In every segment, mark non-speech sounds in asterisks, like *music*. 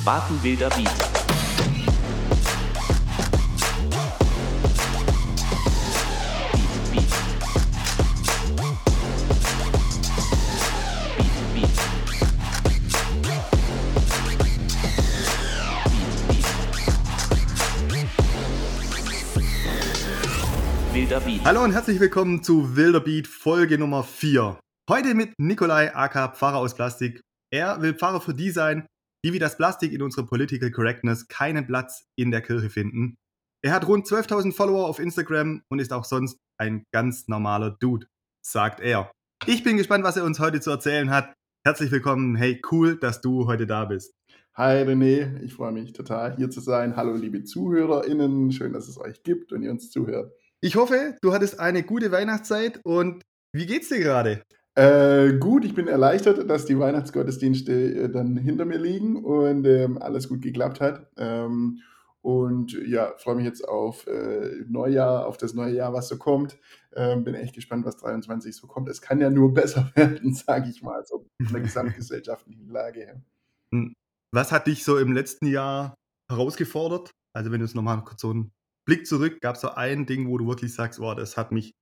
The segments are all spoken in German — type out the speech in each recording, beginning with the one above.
Spaten wilder Beat. Wilder Beat. Hallo und herzlich willkommen zu Wilder Beat Folge Nummer 4. Heute mit Nikolai aka Pfarrer aus Plastik. Er will Pfarrer für die sein, die wie das Plastik in unserer Political Correctness keinen Platz in der Kirche finden. Er hat rund 12.000 Follower auf Instagram und ist auch sonst ein ganz normaler Dude, sagt er. Ich bin gespannt, was er uns heute zu erzählen hat. Herzlich willkommen. Hey, cool, dass du heute da bist. Hi René, ich freue mich total hier zu sein. Hallo liebe ZuhörerInnen, schön, dass es euch gibt und ihr uns zuhört. Ich hoffe, du hattest eine gute Weihnachtszeit und wie geht's dir gerade? Äh, gut, ich bin erleichtert, dass die Weihnachtsgottesdienste äh, dann hinter mir liegen und ähm, alles gut geklappt hat. Ähm, und ja, freue mich jetzt auf äh, Neujahr, auf das neue Jahr, was so kommt. Ähm, bin echt gespannt, was 23 so kommt. Es kann ja nur *laughs* besser werden, sage ich mal, so von der gesamtgesellschaftlichen Lage. Hm. Was hat dich so im letzten Jahr herausgefordert? Also wenn du es nochmal kurz so einen Blick zurück, gab es so ein Ding, wo du wirklich sagst, oh, das hat mich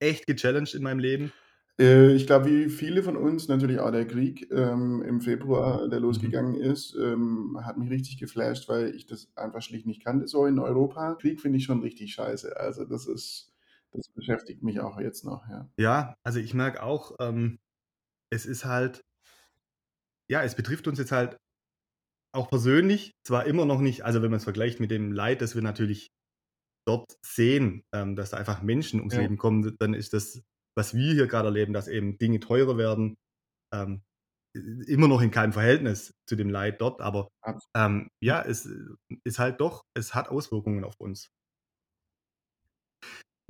echt gechallenged in meinem Leben? Äh, ich glaube, wie viele von uns natürlich auch der Krieg ähm, im Februar, der Mhm. losgegangen ist, ähm, hat mich richtig geflasht, weil ich das einfach schlicht nicht kannte so in Europa. Krieg finde ich schon richtig scheiße. Also das ist, das beschäftigt mich auch jetzt noch, ja. Ja, also ich merke auch, ähm, es ist halt, ja, es betrifft uns jetzt halt auch persönlich, zwar immer noch nicht, also wenn man es vergleicht mit dem Leid, das wir natürlich dort sehen, ähm, dass da einfach Menschen ums Ja. Leben kommen, dann ist das, was wir hier gerade erleben, dass eben Dinge teurer werden, ähm, immer noch in keinem Verhältnis zu dem Leid dort, aber ähm, ja, es äh, ist halt doch, es hat Auswirkungen auf uns.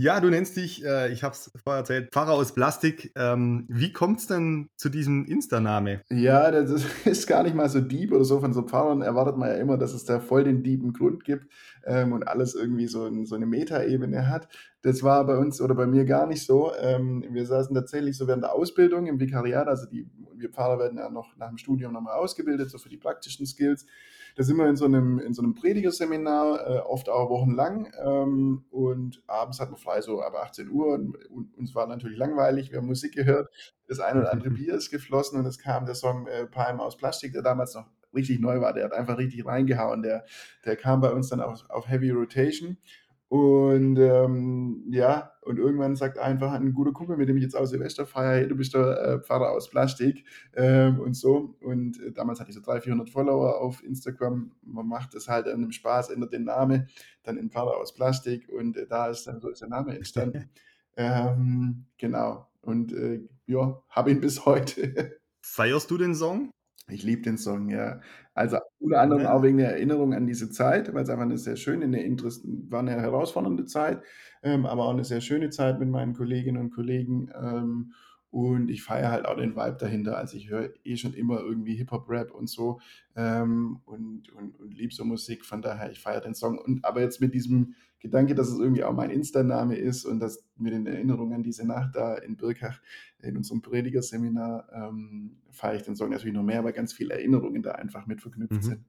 Ja, du nennst dich, äh, ich habe es vorher erzählt, Pfarrer aus Plastik. Ähm, wie kommt es denn zu diesem Insta-Name? Ja, das *laughs* ist, gar nicht mal so deep oder so. Von so Pfarrern erwartet man ja immer, dass es da voll den deepen Grund gibt ähm, und alles irgendwie so, ein, so eine Metaebene hat. Das war bei uns oder bei mir gar nicht so. Ähm, wir saßen tatsächlich so während der Ausbildung im Vikariat, also die, wir Pfarrer werden ja noch nach dem Studium nochmal ausgebildet, so für die praktischen Skills. Da sind wir in so einem, in so einem Predigerseminar, äh, oft auch wochenlang. Ähm, und abends hatten wir frei so ab 18 Uhr. Und, und uns war natürlich langweilig, wir haben Musik gehört. Das eine oder andere *laughs* Bier ist geflossen und es kam der Song äh, Palm aus Plastik, der damals noch richtig neu war. Der hat einfach richtig reingehauen. Der, der kam bei uns dann auf, auf Heavy Rotation. Und ähm, ja, und irgendwann sagt einfach ein guter Kumpel, mit dem ich jetzt auch Silvester feiere, hey, du bist der äh, Pfarrer aus Plastik ähm, und so. Und äh, damals hatte ich so 300, 400 Follower auf Instagram. Man macht das halt an einem Spaß, ändert den Namen, dann in Pfarrer aus Plastik und äh, da ist dann so ist der Name entstanden. *laughs* ähm, genau. Und äh, ja, habe ihn bis heute. Feierst du den Song? Ich liebe den Song, ja. Also unter anderem auch wegen der Erinnerung an diese Zeit, weil es einfach eine sehr schöne, eine Interess war eine herausfordernde Zeit, ähm, aber auch eine sehr schöne Zeit mit meinen Kolleginnen und Kollegen. Ähm, und ich feiere halt auch den Vibe dahinter. Also ich höre eh schon immer irgendwie Hip-Hop-Rap und so ähm, und, und, und liebe so Musik. Von daher, ich feiere den Song. Und aber jetzt mit diesem Gedanke, dass es irgendwie auch mein Insta-Name ist und dass mit den Erinnerungen an diese Nacht da in Birkach in unserem Predigerseminar ähm, feiere ich den Song natürlich noch mehr, weil ganz viele Erinnerungen da einfach mit verknüpft Mhm. sind.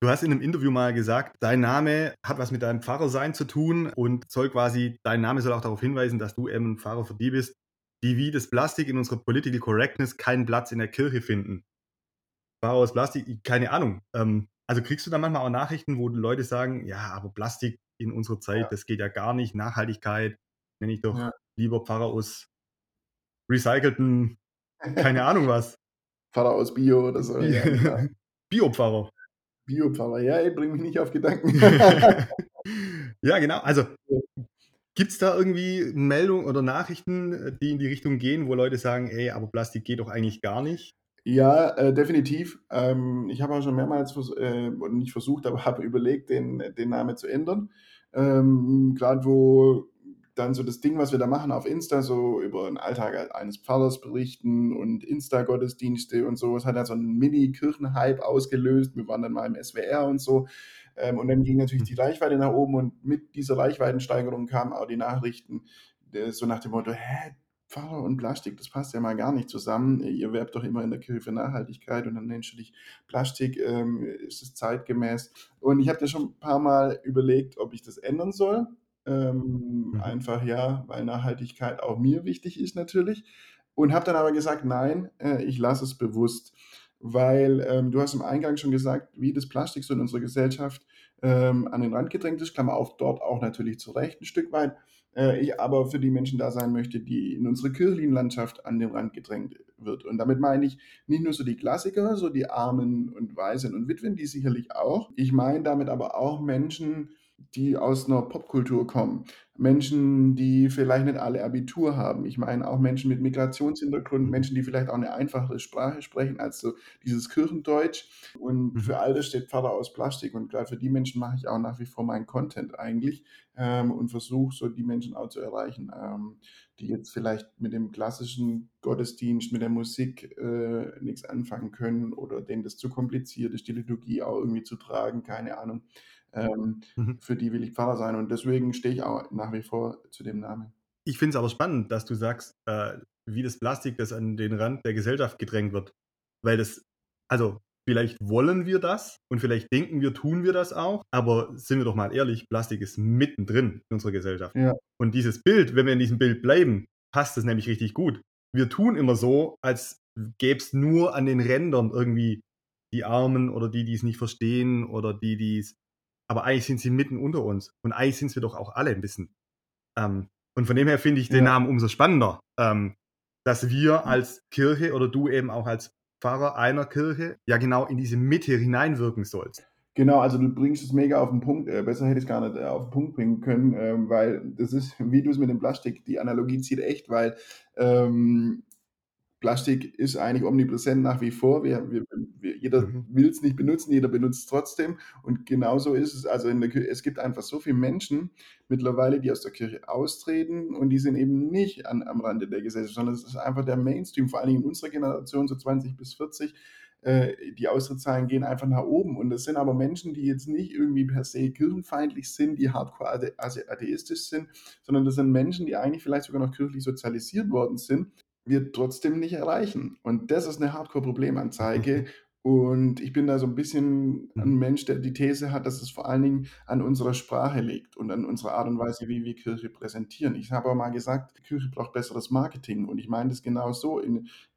Du hast in einem Interview mal gesagt, dein Name hat was mit deinem Pfarrersein zu tun und soll quasi, dein Name soll auch darauf hinweisen, dass du eben ein Pfarrer für die bist, die wie das Plastik in unserer Political Correctness keinen Platz in der Kirche finden. Pfarrer aus Plastik, keine Ahnung. Ähm, also kriegst du da manchmal auch Nachrichten, wo Leute sagen, ja, aber Plastik in unserer Zeit, Ja. das geht ja gar nicht. Nachhaltigkeit, nenne ich doch Ja. lieber Pfarrer aus recycelten, keine *laughs* Ahnung was. Pfarrer aus Bio oder so. Ja, genau. *laughs* Biopfarrer. Bio-Pfarrer, ja, ey, bring mich nicht auf Gedanken. *laughs* ja, genau. Also Ja. Gibt es da irgendwie Meldungen oder Nachrichten, die in die Richtung gehen, wo Leute sagen, ey, aber Plastik geht doch eigentlich gar nicht? Ja, äh, definitiv. Ähm, ich habe auch schon mehrmals vers äh, nicht versucht, aber *laughs* habe überlegt, den, den Namen zu ändern. Ähm, Gerade wo dann so das Ding, was wir da machen auf Insta, so über den Alltag eines Pfarrers berichten und Insta-Gottesdienste und so. Es hat ja so einen Mini-Kirchenhype ausgelöst. Wir waren dann mal im SWR und so. Ähm, und dann ging natürlich die Reichweite nach oben und mit dieser Reichweitensteigerung kamen auch die Nachrichten äh, so nach dem Motto, hä, Pfarrer und Plastik, das passt ja mal gar nicht zusammen. Ihr werbt doch immer in der Kirche für Nachhaltigkeit und dann nennst du dich Plastik, ähm, ist es zeitgemäß? Und ich habe da schon ein paar Mal überlegt, ob ich das ändern soll. Ähm, Mhm. einfach ja, weil Nachhaltigkeit auch mir wichtig ist natürlich. Und habe dann aber gesagt, nein, äh, ich lasse es bewusst. Weil ähm, du hast im Eingang schon gesagt, wie das Plastik so in unserer Gesellschaft ähm, an den Rand gedrängt ist, Klammer auf, dort auch natürlich zu Recht ein Stück weit. Äh, ich aber für die Menschen da sein möchte, die in unsere kirchlichen Landschaft an den Rand gedrängt wird. Und damit meine ich nicht nur so die Klassiker, so die Armen und Waisen und Witwen, die sicherlich auch. Ich meine damit aber auch Menschen, die aus einer Popkultur kommen. Menschen, die vielleicht nicht alle Abitur haben. Ich meine auch Menschen mit Migrationshintergrund, Mhm. Menschen, die vielleicht auch eine einfachere Sprache sprechen als so dieses Kirchendeutsch. Und Mhm. für all das steht Pfarrer aus Plastik. Und gerade für die Menschen mache ich auch nach wie vor meinen Content eigentlich ähm, und versuche so die Menschen auch zu erreichen, ähm, die jetzt vielleicht mit dem klassischen Gottesdienst, mit der Musik äh, nichts anfangen können oder denen das zu kompliziert ist, die Liturgie auch irgendwie zu tragen, keine Ahnung. Ähm, Mhm. für die will ich Pfarrer sein und deswegen stehe ich auch nach wie vor zu dem Namen. Ich finde es aber spannend, dass du sagst, äh, wie das Plastik, das an den Rand der Gesellschaft gedrängt wird. Weil das, also vielleicht wollen wir das und vielleicht denken wir, tun wir das auch, aber sind wir doch mal ehrlich, Plastik ist mittendrin in unserer Gesellschaft. Ja. Und dieses Bild, wenn wir in diesem Bild bleiben, passt es nämlich richtig gut. Wir tun immer so, als gäbe es nur an den Rändern irgendwie die Armen oder die, die es nicht verstehen oder die, die es. Aber eigentlich sind sie mitten unter uns. Und eigentlich sind wir doch auch alle ein bisschen. Ähm, und von dem her finde ich den Ja. Namen umso spannender, ähm, dass wir als Kirche oder du eben auch als Pfarrer einer Kirche ja genau in diese Mitte hineinwirken sollst. Genau, also du bringst es mega auf den Punkt. Äh, besser hätte ich es gar nicht äh, auf den Punkt bringen können, ähm, weil das ist, wie du es mit dem Plastik, die Analogie zieht echt, weil ähm, Plastik ist eigentlich omnipräsent nach wie vor. Wir, wir, wir, jeder Mhm. will es nicht benutzen, jeder benutzt es trotzdem. Und genauso ist es. Also in der es gibt einfach so viele Menschen mittlerweile, die aus der Kirche austreten und die sind eben nicht an, am Rande der Gesellschaft, sondern es ist einfach der Mainstream, vor allen Dingen in unserer Generation, so 20 bis 40. Äh, die Austrittszahlen gehen einfach nach oben. Und das sind aber Menschen, die jetzt nicht irgendwie per se kirchenfeindlich sind, die hardcore athe- athe- atheistisch sind, sondern das sind Menschen, die eigentlich vielleicht sogar noch kirchlich sozialisiert worden sind, wir trotzdem nicht erreichen. Und das ist eine Hardcore-Problemanzeige. Und ich bin da so ein bisschen ein Mhm. Mensch, der die These hat, dass es vor allen Dingen an unserer Sprache liegt und an unserer Art und Weise, wie wir Kirche präsentieren. Ich habe aber mal gesagt, die Kirche braucht besseres Marketing. Und ich meine das genau so.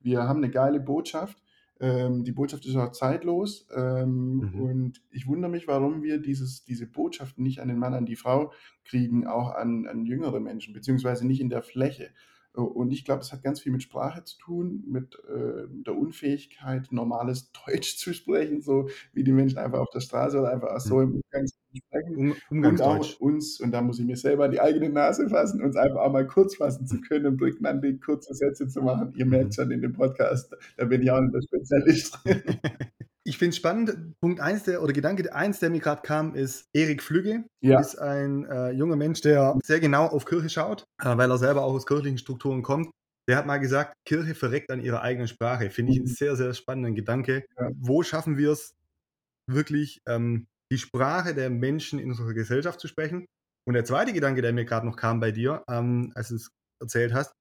Wir haben eine geile Botschaft. Ähm, die Botschaft ist auch zeitlos. Ähm, Mhm. Und ich wundere mich, warum wir dieses, diese Botschaft nicht an den Mann, an die Frau kriegen, auch an, an jüngere Menschen, beziehungsweise nicht in der Fläche. Und ich glaube, es hat ganz viel mit Sprache zu tun, mit äh, der Unfähigkeit, normales *laughs* Deutsch zu sprechen, so wie die Menschen einfach auf der Straße oder einfach auch so im Umgang sprechen. Um, Und auch Umgangsdeutsch. uns, und da muss ich mir selber an die eigene Nase fassen, uns einfach auch mal kurz fassen zu können und prägnante, kurze Sätze zu machen. Ihr merkt Mhm. schon in dem Podcast, da bin ich auch nicht der Spezialist drin. *laughs* Ich finde es spannend, Punkt 1 der, oder Gedanke 1, der mir gerade kam, ist Erik Flügge. Ja, Ist ein äh, junger Mensch, der sehr genau auf Kirche schaut, äh, weil er selber auch aus kirchlichen Strukturen kommt. Der hat mal gesagt, Kirche verreckt an ihrer eigenen Sprache. Finde ich einen Mhm. sehr, sehr spannenden Gedanke. Ja. Wo schaffen wir es wirklich, ähm, die Sprache der Menschen in unserer Gesellschaft zu sprechen? Und der zweite Gedanke, der mir gerade noch kam bei dir, ähm, als du es erzählt hast,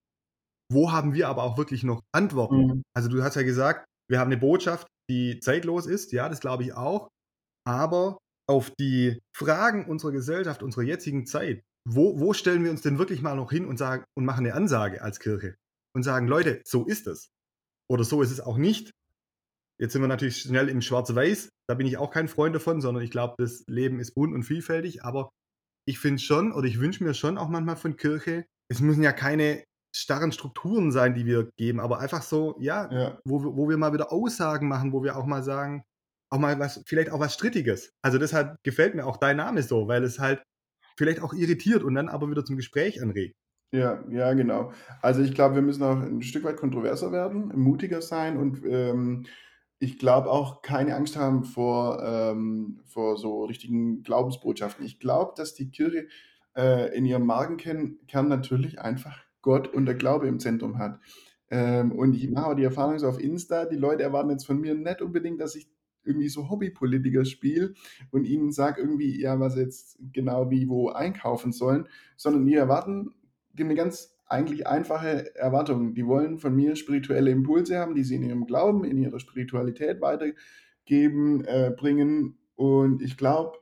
wo haben wir aber auch wirklich noch Antworten? Mhm. Also du hast ja gesagt, wir haben eine Botschaft, die zeitlos ist, ja, das glaube ich auch, aber auf die Fragen unserer Gesellschaft, unserer jetzigen Zeit, wo, wo stellen wir uns denn wirklich mal noch hin und sagen und machen eine Ansage als Kirche und sagen, Leute, so ist es. Oder so ist es auch nicht. Jetzt sind wir natürlich schnell im Schwarz-Weiß, da bin ich auch kein Freund davon, sondern ich glaube, das Leben ist bunt und vielfältig, aber ich finde schon oder ich wünsche mir schon auch manchmal von Kirche, es müssen ja keine starren Strukturen sein, die wir geben, aber einfach so, ja, ja, wo, wir- wo wir mal wieder Aussagen machen, wo wir auch mal sagen, auch mal was, vielleicht auch was Strittiges. Also deshalb gefällt mir auch dein Name so, weil es halt vielleicht auch irritiert und dann aber wieder zum Gespräch anregt. ja, ja, genau. Also ich glaube, wir müssen auch ein Stück weit kontroverser werden, mutiger sein und ähm, ich glaube auch keine Angst haben vor, ähm, vor so richtigen Glaubensbotschaften. Ich glaube, dass die Kirche äh, in ihrem Magenkern Kern natürlich einfach Gott und der Glaube im Zentrum hat. Ähm, und ich mache auch die Erfahrung so auf Insta, die Leute erwarten jetzt von mir nicht unbedingt, dass ich irgendwie so Hobbypolitiker spiele und ihnen sage irgendwie, ja, was jetzt genau wie wo einkaufen sollen, sondern die erwarten, die haben eine ganz eigentlich einfache Erwartungen. Die wollen von mir spirituelle Impulse haben, die sie in ihrem Glauben, in ihrer Spiritualität weitergeben, äh, bringen. Und ich glaube,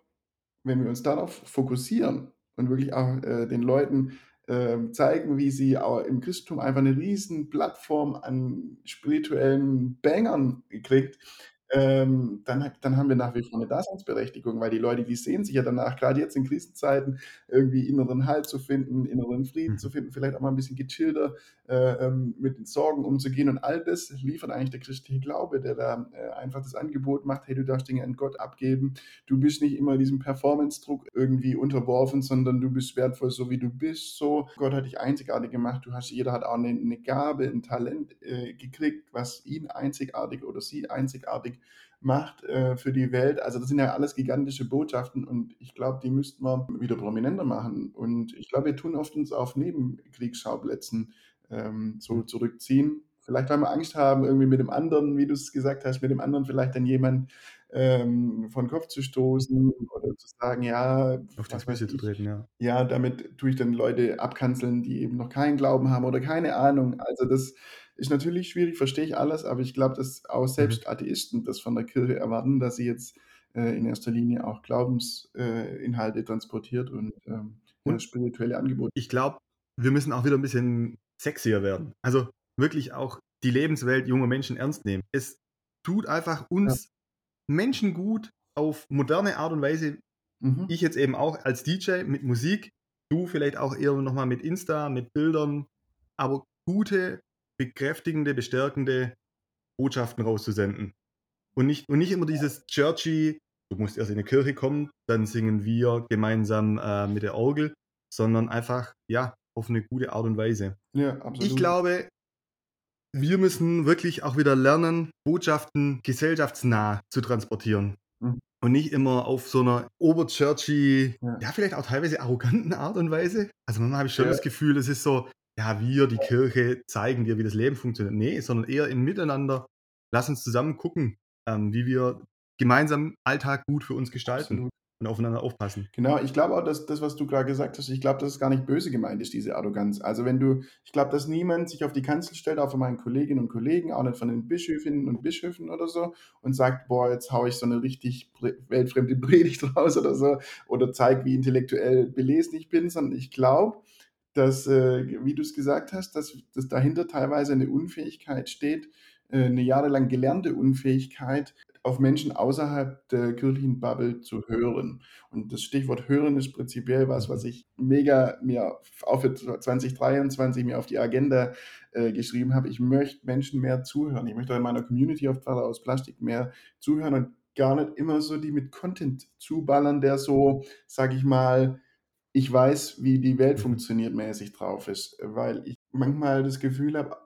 wenn wir uns darauf fokussieren und wirklich auch äh, den Leuten zeigen, wie sie auch im Christentum einfach eine riesen Plattform an spirituellen Bangern kriegt, ähm, dann, dann haben wir nach wie vor eine Daseinsberechtigung, weil die Leute, die sehen sich ja danach, gerade jetzt in Krisenzeiten, irgendwie inneren Halt zu finden, inneren Frieden Mhm. zu finden, vielleicht auch mal ein bisschen gechillter äh, ähm, mit den Sorgen umzugehen. Und all das liefert eigentlich der christliche Glaube, der da äh, einfach das Angebot macht, hey, du darfst Dinge an Gott abgeben. Du bist nicht immer diesem Performance-Druck irgendwie unterworfen, sondern du bist wertvoll, so wie du bist. So, Gott hat dich einzigartig gemacht. Du hast, jeder hat auch eine, eine Gabe, ein Talent äh, gekriegt, was ihn einzigartig oder sie einzigartig macht äh, für die Welt. Also das sind ja alles gigantische Botschaften und ich glaube, die müssten wir wieder prominenter machen. Und ich glaube, wir tun oft uns auf Nebenkriegsschauplätzen ähm, so Mhm. zurückziehen. Vielleicht, weil wir Angst haben, irgendwie mit dem anderen, wie du es gesagt hast, mit dem anderen vielleicht dann jemand ähm, von Kopf zu stoßen oder zu sagen, ja, Auf die Füße zu treten, ja. ja, damit tue ich dann Leute abkanzeln, die eben noch keinen Glauben haben oder keine Ahnung. Also das ist natürlich schwierig, verstehe ich alles, aber ich glaube, dass auch Mhm. selbst Atheisten das von der Kirche erwarten, dass sie jetzt äh, in erster Linie auch Glaubensinhalte äh, transportiert und ähm, ja, Und spirituelle Angebote. ich glaube, wir müssen auch wieder ein bisschen sexier werden. Also wirklich auch die Lebenswelt junger Menschen ernst nehmen. Es tut einfach Ja. uns Menschen gut auf moderne Art und Weise. Mhm. Ich jetzt eben auch als DJ mit Musik, du vielleicht auch eher nochmal mit Insta, mit Bildern, aber gute, bekräftigende, bestärkende Botschaften rauszusenden. Und nicht, und nicht immer dieses churchy, du musst erst in die Kirche kommen, dann singen wir gemeinsam äh, mit der Orgel, sondern einfach, ja, auf eine gute Art und Weise. Ja, Ich absolut. glaube, wir müssen wirklich auch wieder lernen, Botschaften gesellschaftsnah zu transportieren. Mhm. Und nicht immer auf so einer oberchurchy, Ja. ja, vielleicht auch teilweise arroganten Art und Weise. Also manchmal habe ich schon Ja. das Gefühl, es ist so, ja, wir, die Kirche, zeigen dir, wie das Leben funktioniert. Nee, sondern eher im Miteinander. Lass uns zusammen gucken, ähm, wie wir gemeinsam Alltag gut für uns gestalten Absolut. und aufeinander aufpassen. Genau, ich glaube auch, dass das, was du gerade gesagt hast, ich glaube, dass es gar nicht böse gemeint ist, diese Arroganz. Also wenn du, ich glaube, dass niemand sich auf die Kanzel stellt, auch von meinen Kolleginnen und Kollegen, auch nicht von den Bischöfinnen und Bischöfen oder so, und sagt, boah, jetzt haue ich so eine richtig weltfremde *laughs* Predigt raus oder so, oder zeig, wie intellektuell belesen ich bin, sondern ich glaube, dass, äh, wie du es gesagt hast, dass, dass dahinter teilweise eine Unfähigkeit steht, äh, eine jahrelang gelernte Unfähigkeit, auf Menschen außerhalb der kirchlichen Bubble zu hören. Und das Stichwort hören ist prinzipiell was, was ich mega mir auch für 2023 mir auf die Agenda äh, geschrieben habe. Ich möchte Menschen mehr zuhören. Ich möchte in meiner Community auf Pfarrer aus Plastik mehr zuhören und gar nicht immer so die mit Content zuballern, der so, sag ich mal, ich weiß, wie die Welt Mhm. funktioniert, mäßig drauf ist. Weil ich manchmal das Gefühl habe,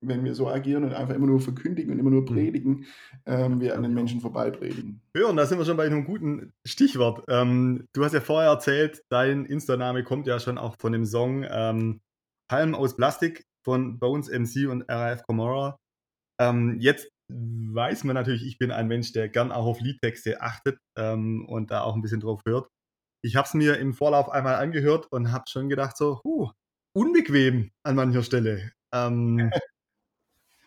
wenn wir so agieren und einfach immer nur verkündigen und immer nur Mhm. predigen, ähm, wir an den auch. Menschen vorbeipredigen. Hören, da sind wir schon bei einem guten Stichwort. Ähm, du hast ja vorher erzählt, dein Insta-Name kommt ja schon auch von dem Song ähm, Palmen aus Plastik von Bones MC und RAF Comora. Ähm, jetzt weiß man natürlich, ich bin ein Mensch, der gern auch auf Liedtexte achtet ähm, und da auch ein bisschen drauf hört. Ich habe es mir im Vorlauf einmal angehört und habe schon gedacht, so, huh, unbequem an mancher Stelle. Ähm,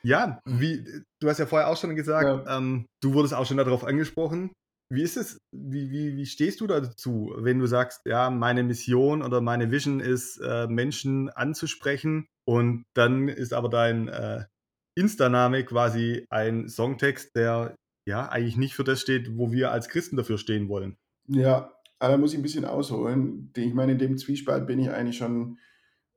ja, wie, du hast ja vorher auch schon gesagt, Ja. ähm, du wurdest auch schon darauf angesprochen. Wie ist es, wie, wie, wie stehst du dazu, wenn du sagst, ja, meine Mission oder meine Vision ist, äh, Menschen anzusprechen und dann ist aber dein äh, Insta-Name quasi ein Songtext, der ja eigentlich nicht für das steht, wo wir als Christen dafür stehen wollen. Ja, aber da muss ich ein bisschen ausholen. Ich meine, in dem Zwiespalt bin ich eigentlich schon,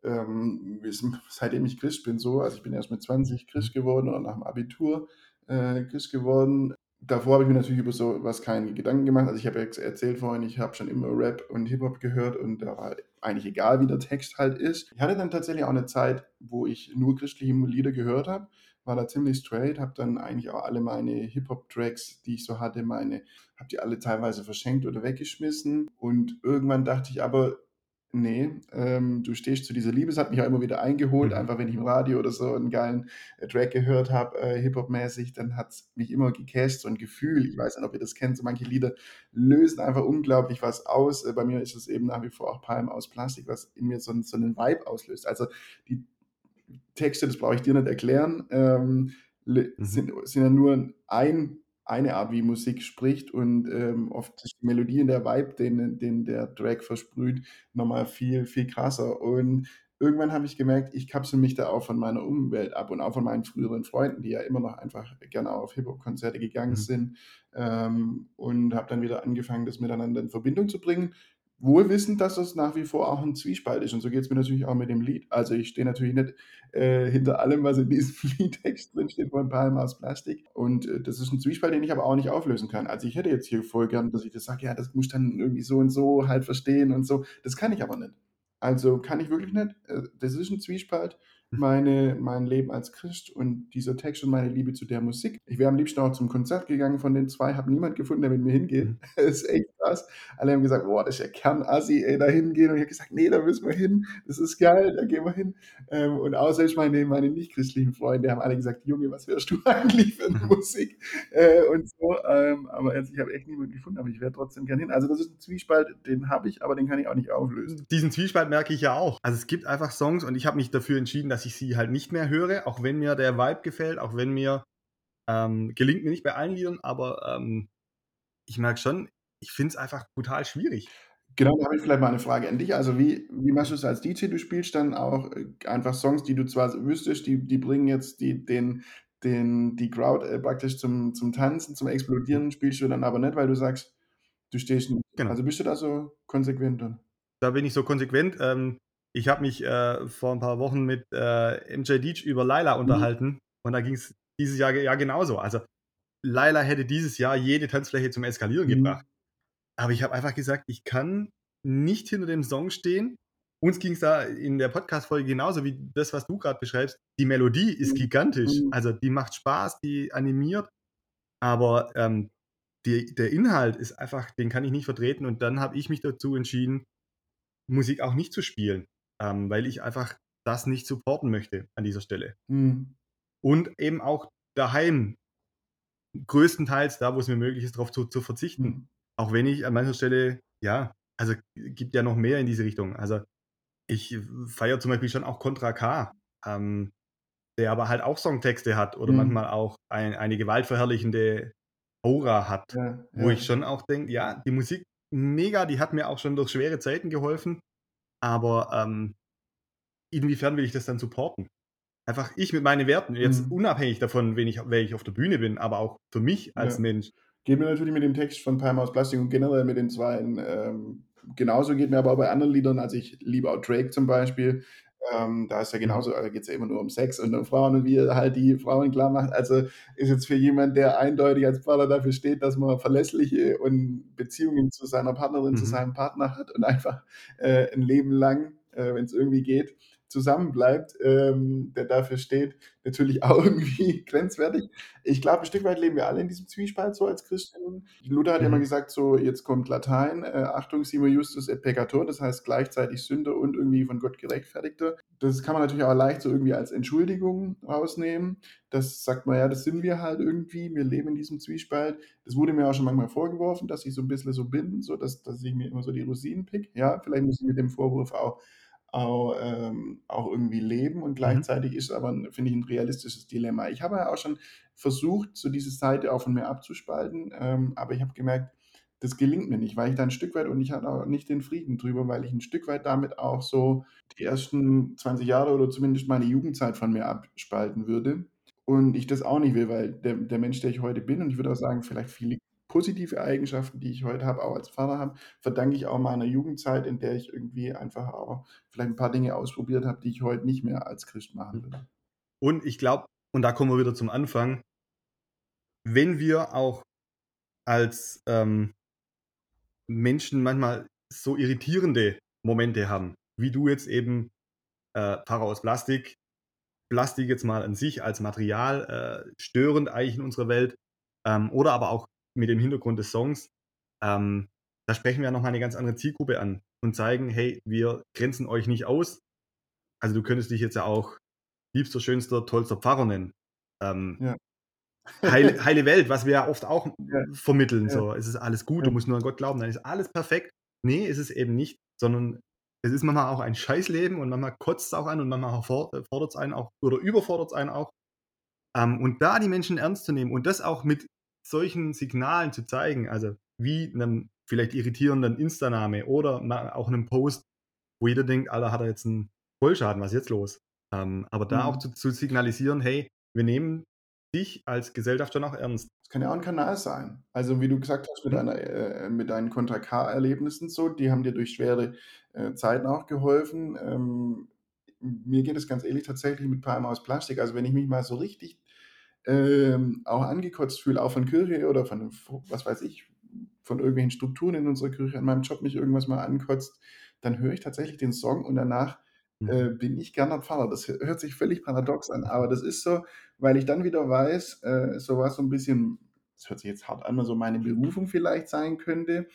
ähm, seitdem ich Christ bin, so. Also ich bin erst mit 20 Christ geworden oder nach dem Abitur äh, Christ geworden. Davor habe ich mir natürlich über so was keine Gedanken gemacht. Also ich habe ja erzählt vorhin, ich habe schon immer Rap und Hip-Hop gehört und da war eigentlich egal, wie der Text halt ist. Ich hatte dann tatsächlich auch eine Zeit, wo ich nur christliche Lieder gehört habe, war da ziemlich straight, habe dann eigentlich auch alle meine Hip-Hop-Tracks, die ich so hatte, meine, habe die alle teilweise verschenkt oder weggeschmissen und irgendwann dachte ich aber, Ne, ähm, „Du stehst zu dieser Liebe“, es hat mich auch immer wieder eingeholt, Mhm. einfach wenn ich im Radio oder so 'n geilen, äh, Track gehört habe, äh, Hip-Hop-mäßig, dann hat's mich immer gecatcht, so 'n Gefühl. Ich weiß nicht, ob ihr das kennt, so manche Lieder lösen einfach unglaublich was aus. Äh, bei mir ist es eben nach wie vor auch „Palm aus Plastik“, was in mir so so 'nen Vibe auslöst. Also, die Texte, das brauche ich dir nicht erklären, ähm, Mhm. sind sind ja nur ein eine Art, wie Musik spricht und, ähm, oft ist die Melodie und der Vibe, den den der Track versprüht, noch mal viel, viel krasser. Und irgendwann habe ich gemerkt, ich kapsele mich da auch von meiner Umwelt ab und auch von meinen früheren Freunden, die ja immer noch einfach gerne auf Hip-Hop-Konzerte gegangen Mhm. sind, ähm, und habe dann wieder angefangen, das miteinander in Verbindung zu bringen, wohl wissend, dass das nach wie vor auch 'n Zwiespalt ist. Und so geht's mir natürlich auch mit dem Lied. Also, ich stehe natürlich nicht, äh, hinter allem, was in diesem *laughs* Liedtext drinsteht von „Palm aus Plastik“. Und, äh, das ist 'n Zwiespalt, den ich aber auch nicht auflösen kann. Also, ich hätte jetzt hier voll gern, dass ich das sage: „Ja, das musst dann irgendwie so und so halt verstehen“ und so. Das kann ich aber nicht. Also, kann ich wirklich nicht. Äh, das ist 'n Zwiespalt, meine mein Leben als Christ und dieser Text und meine Liebe zu der Musik. Ich wäre am liebsten auch zum Konzert gegangen von den 2, habe niemand gefunden, der mit mir hingeht. Mhm. *laughs* Das ist echt krass. Alle haben gesagt: „Boah, das ist ja Kernassi, ey, da hingehen.“ Und ich habe gesagt: „Ne, da müssen wir hin. Das ist geil, da gehen wir hin.“ Ähm, und auch selbst meine meine nichtchristlichen Freunde haben alle gesagt: „Junge, was hörst du *laughs* eigentlich für 'ne Mhm. Musik?“ Äh, und so, ähm, aber also, ich habe echt niemanden gefunden, aber ich wäre trotzdem gern hin. Also, das ist 'n Zwiespalt, den habe ich, aber den kann ich auch nicht auflösen. Diesen Zwiespalt merke ich ja auch. Also, es gibt einfach Songs und ich habe mich dafür entschieden, dass ich sie halt nicht mehr höre, auch wenn mir der Vibe gefällt, auch wenn mir ähm, gelingt mir nicht bei allen Liedern, aber, ähm, ich merke schon, ich finde es einfach brutal schwierig. Genau, da habe ich vielleicht mal 'ne Frage an dich. Also, wie wie machst du's als DJ? Du spielst dann auch, äh, einfach Songs, die du zwar wüsstest, die die bringen jetzt die den den die Crowd, äh, praktisch zum zum Tanzen, zum. Explodieren, spielst du dann aber nicht, weil du sagst, du stehst n Genau. also, bist du da so konsequent dann? Da bin ich so konsequent. Ähm, ich habe mich, äh, vor 'n paar Wochen mit, äh, MJ Deej über „Laila“ Mhm. unterhalten und da ging's dieses Jahr ja genauso. Also, „Laila“ hätte dieses Jahr jede Tanzfläche zum Eskalieren gebracht. Mhm. Aber ich habe einfach gesagt, ich kann nicht hinter dem Song stehen. Uns ging's da in der Podcast-Folge genauso wie das, was du grad beschreibst. Die Melodie ist Mhm. gigantisch. Mhm. Also, die macht Spaß, die animiert, aber, ähm, die der Inhalt ist einfach den kann ich nicht vertreten und dann habe ich mich dazu entschieden, Musik auch nicht zu spielen, ähm, weil ich einfach das nicht supporten möchte an dieser Stelle. Mhm. Und eben auch daheim größtenteils da, wo es mir möglich ist, drauf zu zu verzichten. Mhm. Auch wenn ich an mancher Stelle ja, also, gibt ja noch mehr in diese Richtung. Also, ich feiere zum Beispiel schon auch „Contra K“, ähm, der aber halt auch Songtexte hat oder Mhm. manchmal auch ein eine gewaltverherrlichende Aura hat, Ja, wo ja. ich schon auch denke: „Ja, die Musik mega, die hat mir auch schon durch schwere Zeiten geholfen“, aber, ähm, inwiefern will ich das dann supporten? Einfach ich mit meinen Werten, jetzt Mhm. unabhängig davon, wen ich wer ich auf der Bühne bin, aber auch für mich als Ja. Mensch. Geht mir natürlich mit dem Text von „Palm aus Plastik“ und generell mit den 2, ähm, genauso, geht mir aber auch bei anderen Liedern. Also, ich liebe auch Drake zum Beispiel. Ähm, da ist ja Mhm. genauso da geht's ja immer nur um Sex und um Frauen und wie er halt die Frauen klarmacht. Also, ist jetzt für jemand, der eindeutig als Pfarrer dafür steht, dass man verlässliche und Beziehungen zu seiner Partnerin, zu Mhm. seinem Partner hat und einfach, äh, 'n Leben lang, äh, wenn's irgendwie geht, zusammen bleibt, ähm, der dafür steht, natürlich auch *laughs* irgendwie grenzwertig. Ich glaube, 'n Stück weit leben wir alle in diesem Zwiespalt so als Christinnen. Luther hat ja immer Mhm. gesagt so, jetzt kommt Latein, äh, Achtung, simul justus et peccator, das heißt gleichzeitig Sünder und irgendwie von Gott Gerechtfertigter. Das kann man natürlich auch leicht so irgendwie als Entschuldigung rausnehmen. Das sagt man: „Ja, das sind wir halt irgendwie. Wir leben in diesem Zwiespalt.“ Das wurde mir auch schon manchmal vorgeworfen, dass ich so 'n bisschen so bin, so dass dass ich mir immer so die Rosinen piecke. Ja, vielleicht muss ich mit dem Vorwurf auch auch, ähm, auch irgendwie leben und Mhm. gleichzeitig ist aber finde ich 'n realistisches Dilemma. Ich habe ja auch schon versucht, so diese Seite auch von mir abzuspalten, ähm, aber ich habe gemerkt, das gelingt mir nicht, weil ich da 'n Stück weit und ich hatte auch nicht den Frieden drüber, weil ich 'n Stück weit damit auch so die ersten 20 Jahre oder zumindest meine Jugendzeit von mir abspalten würde und ich das auch nicht will, weil der der Mensch, der ich heute bin und ich würde auch sagen, vielleicht viele positive Eigenschaften, die ich heute habe, auch als Pfarrer habe, verdanke ich auch meiner Jugendzeit, in der ich irgendwie einfach auch vielleicht 'n paar Dinge ausprobiert habe, die ich heute nicht mehr als Christ machen würde. Und ich glaube und da kommen wir wieder zum Anfang wenn wir auch als, ähm Menschen manchmal so irritierende Momente haben, wie du jetzt eben, äh, „Pfarrer aus Plastik“, Plastik jetzt mal an sich als Material, äh, störend eigentlich in unserer Welt, ähm, oder aber auch mit dem Hintergrund des Songs, ähm, da sprechen wir ja noch mal 'ne ganz andere Zielgruppe an. und zeigen, hey, wir grenzen euch nicht aus. Also du könntest dich jetzt ja auch liebster, schönster, tollster Pfarrer nennen. Ähm, Ja. heile, *laughs* heile Welt, was wir ja oft auch Ja. vermitteln. So, es ist alles gut, du musst nur an Gott glauben, dann ist alles perfekt. Nee, ist es eben nicht, sondern es ist manchmal auch ein Scheißleben und manchmal kotzt es auch an und manchmal fordert es einen auch oder überfordert es einen auch. Ähm, und da die Menschen ernst zu nehmen und das auch mit solchen Signalen zu zeigen, also wie einem vielleicht irritierenden Insta-Name oder auch einem Post, wo jeder denkt, Alter, hat er jetzt einen Vollschaden, was ist jetzt los? Ähm, aber da Mhm. auch zu, zu signalisieren, hey, wir nehmen dich als Gesellschaft schon auch ernst. Das kann ja auch ein Kanal sein. Also, wie du gesagt hast, mit Mhm. deiner äh, mit deinen Kontra K-Erlebnissen so, die haben dir durch schwere, äh, Zeiten auch geholfen. Ähm, mir geht es ganz ehrlich tatsächlich mit Palme aus Plastik. Also, wenn ich mich mal so richtig, ähm, auch angekotzt fühle, auch von Kirche oder von was weiß ich, von irgendwelchen Strukturen in unserer Kirche, an meinem Job mich irgendwas mal ankotzt, dann höre ich tatsächlich den Song und danach, Mhm. äh, bin ich gerne Pfarrer. Das hö hört sich völlig paradox an, aber das ist so, weil ich dann wieder weiß, äh, so was so ein bisschen das hört sich jetzt hart an, so meine Berufung vielleicht sein könnte,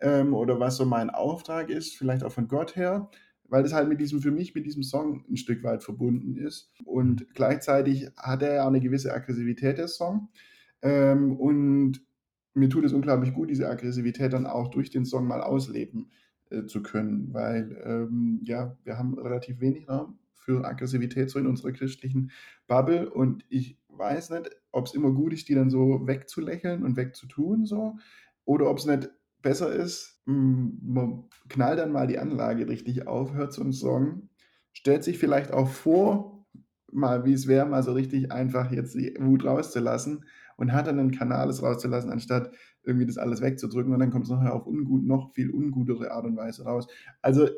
ähm, oder was so mein Auftrag ist, vielleicht auch von Gott her, weil das halt mit diesem für mich mit diesem Song ein Stück weit verbunden ist. Und gleichzeitig hat er ja auch 'ne gewisse Aggressivität, der Song. Ähm, und mir tut es unglaublich gut, diese Aggressivität dann auch durch den Song mal ausleben, äh, zu können, weil, ähm, ja, wir haben relativ wenig Raum für Aggressivität so in unserer christlichen Bubble und ich weiß nicht, ob's immer gut ist, die dann so wegzulächeln und wegzutun so oder ob's nicht besser ist, hm, man knallt dann mal die Anlage richtig auf, hört so 'n Song, stellt sich vielleicht auch vor, mal wie es wäre, mal so richtig einfach jetzt die Wut rauszulassen und hat dann 'nen Kanal, es rauszulassen, anstatt irgendwie das alles wegzudrücken und dann kommt's nachher auf ungut noch viel ungutere Art und Weise raus. Also,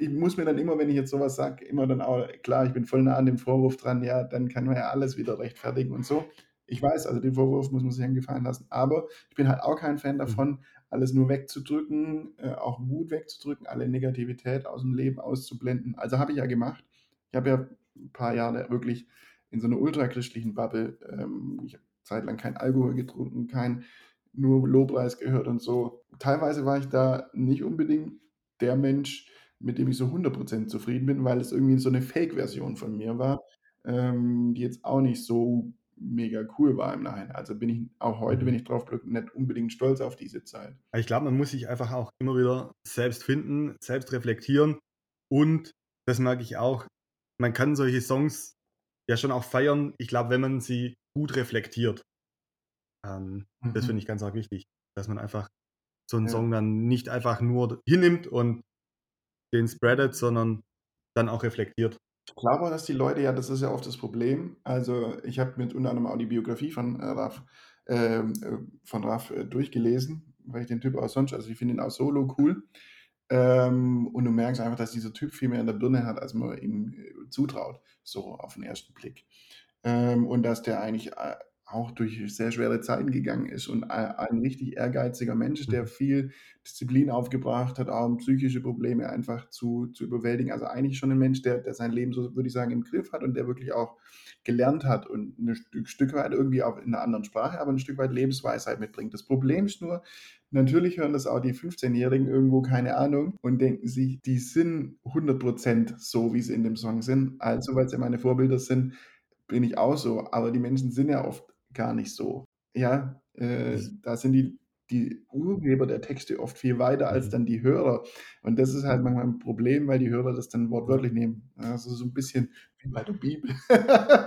ich muss mir dann immer, wenn ich jetzt so was sage, immer dann auch klar, ich bin voll nah an dem Vorwurf dran, ja, dann kann man ja alles wieder rechtfertigen und so. Ich weiß, also den Vorwurf muss man sich dann gefallen lassen, aber ich bin halt auch kein Fan Mhm. davon, alles nur wegzudrücken, äh, auch Wut wegzudrücken, alle Negativität aus'm Leben auszublenden. Also, habe ich ja gemacht. Ich habe ja 'n paar Jahre wirklich in so 'ner ultrachristlichen Bubble ähm, ich habe zeitlang kein Alkohol getrunken, kein nur Lobpreis gehört und so. Teilweise war ich da nicht unbedingt der Mensch, mit dem ich so 100% zufrieden bin, weil es irgendwie so 'ne Fake-Version von mir war, ähm, die jetzt auch nicht so mega cool war im Nachhinein. Also, bin ich auch heute, Mhm. wenn ich drauf blicke, nicht unbedingt stolz auf diese Zeit. Ich glaube, man muss sich einfach auch immer wieder selbst finden, selbst reflektieren und das merke ich auch, man kann solche Songs ja schon auch feiern, ich glaube, wenn man sie gut reflektiert. Ähm, das Mhm. finde ich ganz arg wichtig, dass man einfach so 'n Ja. Song dann nicht einfach nur hinnimmt und den spreadet, sondern dann auch reflektiert. Ich glaube, dass die Leute ja das ist ja oft das Problem. Also, ich habe mir unter anderem auch die Biografie von, äh, Raf ähm, äh, von Raf, äh, durchgelesen, weil ich den Typ auch sonst also, ich finde ihn auch solo cool. Ähm, und du merkst einfach, dass dieser Typ viel mehr in der Birne hat, als man ihm, äh, zutraut, so auf 'n ersten Blick. Ähm, und dass der eigentlich, äh, auch durch sehr schwere Zeiten gegangen ist und ei ein richtig ehrgeiziger Mensch, der Mhm. viel Disziplin aufgebracht hat, auch um psychische Probleme einfach zu zu überwältigen. Also, eigentlich schon 'n Mensch, der der sein Leben so, würde ich sagen, im Griff hat und der wirklich auch gelernt hat und 'ne Stück Stück weit irgendwie auch in 'ner anderen Sprache, aber 'n Stück weit Lebensweisheit mitbringt. Das Problem ist nur, natürlich hören das auch die 15-Jährigen irgendwo, keine Ahnung, und denken sich, die sind 100% so, wie sie in dem Song sind. Also, weil's ja meine Vorbilder sind, bin ich auch so. Aber die Menschen sind ja oft gar nicht so. Ja, äh, Das da sind die die Urheber der Texte oft viel weiter als Mhm. dann die Hörer. Und das ist halt manchmal 'n Problem, weil die Hörer das dann wortwörtlich nehmen. Also, so 'n bisschen wie bei der Bibel.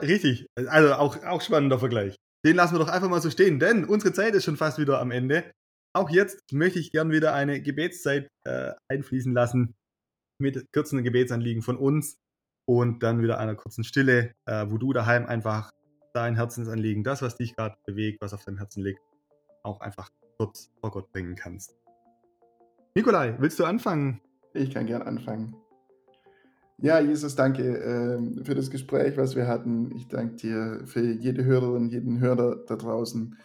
Richtig, also, auch auch spannender Vergleich. Den lassen wir doch einfach mal so stehen, denn unsere Zeit ist schon fast wieder am Ende. Auch jetzt möchte ich gern wieder eine Gebetszeit, äh, einfließen lassen mit kurzen Gebetsanliegen von uns und dann wieder einer kurzen Stille, äh, wo du daheim einfach dein Herzensanliegen, das, was dich grad bewegt, was auf deinem Herzen liegt, auch einfach kurz vor Gott bringen kannst. Nikolai, willst du anfangen? Ich kann gern anfangen. Ja, Jesus, danke, ähm, für das Gespräch, was wir hatten. Ich danke dir für jede Hörerin, jeden Hörer da draußen.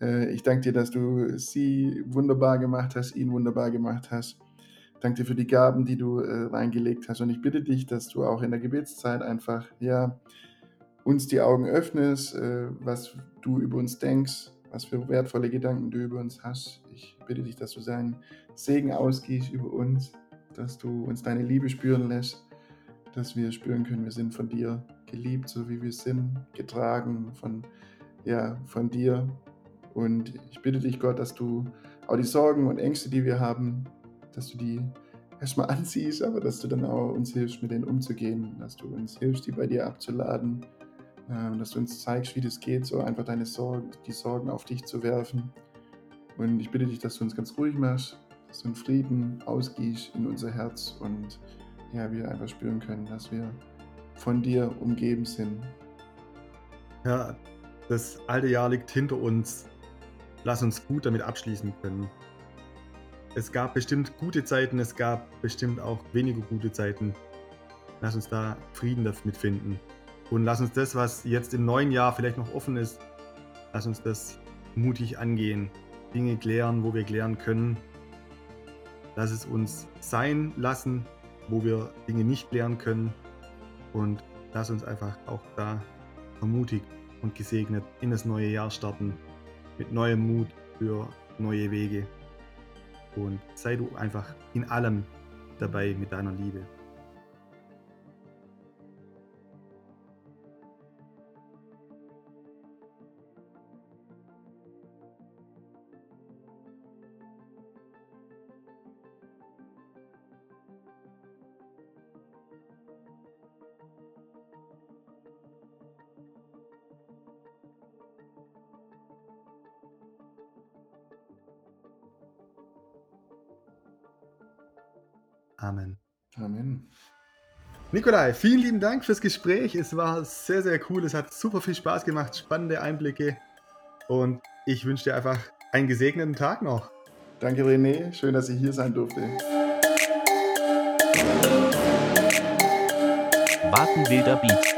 Äh, ich danke dir, dass du sie wunderbar gemacht hast, ihn wunderbar gemacht hast. Danke dir für die Gaben, die du, äh, reingelegt hast. Und ich bitte dich, dass du auch in der Gebetszeit einfach, ja, uns die Augen öffnest, äh, was du über uns denkst, was für wertvolle Gedanken du über uns hast. Ich bitte dich, dass du seinen Segen ausgießt über uns. dass du uns deine Liebe spüren lässt, dass wir spüren können, wir sind von dir geliebt, so wie wir sind, getragen von, ja, von dir. Und ich bitte dich, Gott, dass du auch die Sorgen und Ängste, die wir haben, dass du die erstmal *laughs* anziehst, aber dass du dann auch uns hilfst, mit denen umzugehen, dass du uns hilfst, die bei dir abzuladen, äh, dass du uns zeigst, wie das geht, so einfach deine Sorgen, die Sorgen auf dich zu werfen. Und ich bitte dich, dass du uns ganz ruhig machst, dass du einen Frieden ausgießt in unser Herz und ja, wir einfach spüren können, dass wir von dir umgeben sind. Ja, das alte Jahr liegt hinter uns. Lass uns gut damit abschließen können. Es gab bestimmt gute Zeiten, es gab bestimmt auch weniger gute Zeiten. Lass uns da Frieden damit finden. Und lass uns das, was jetzt im neuen Jahr vielleicht noch offen ist, lass uns das mutig angehen. Dinge klären, wo wir klären können. Lass es uns sein lassen, wo wir Dinge nicht klären können. Und lass uns einfach auch da ermutigt und gesegnet in das neue Jahr starten. Mit neuem Mut für neue Wege. Und sei du einfach in allem dabei mit deiner Liebe. Amen. Amen. Nikolai, vielen lieben Dank fürs Gespräch. Es war sehr, sehr cool. Es hat super viel Spaß gemacht, spannende Einblicke. Und ich wünsche dir einfach einen gesegneten Tag noch. Danke, René. Schön, dass ich hier sein durfte. Warten wilder Beat.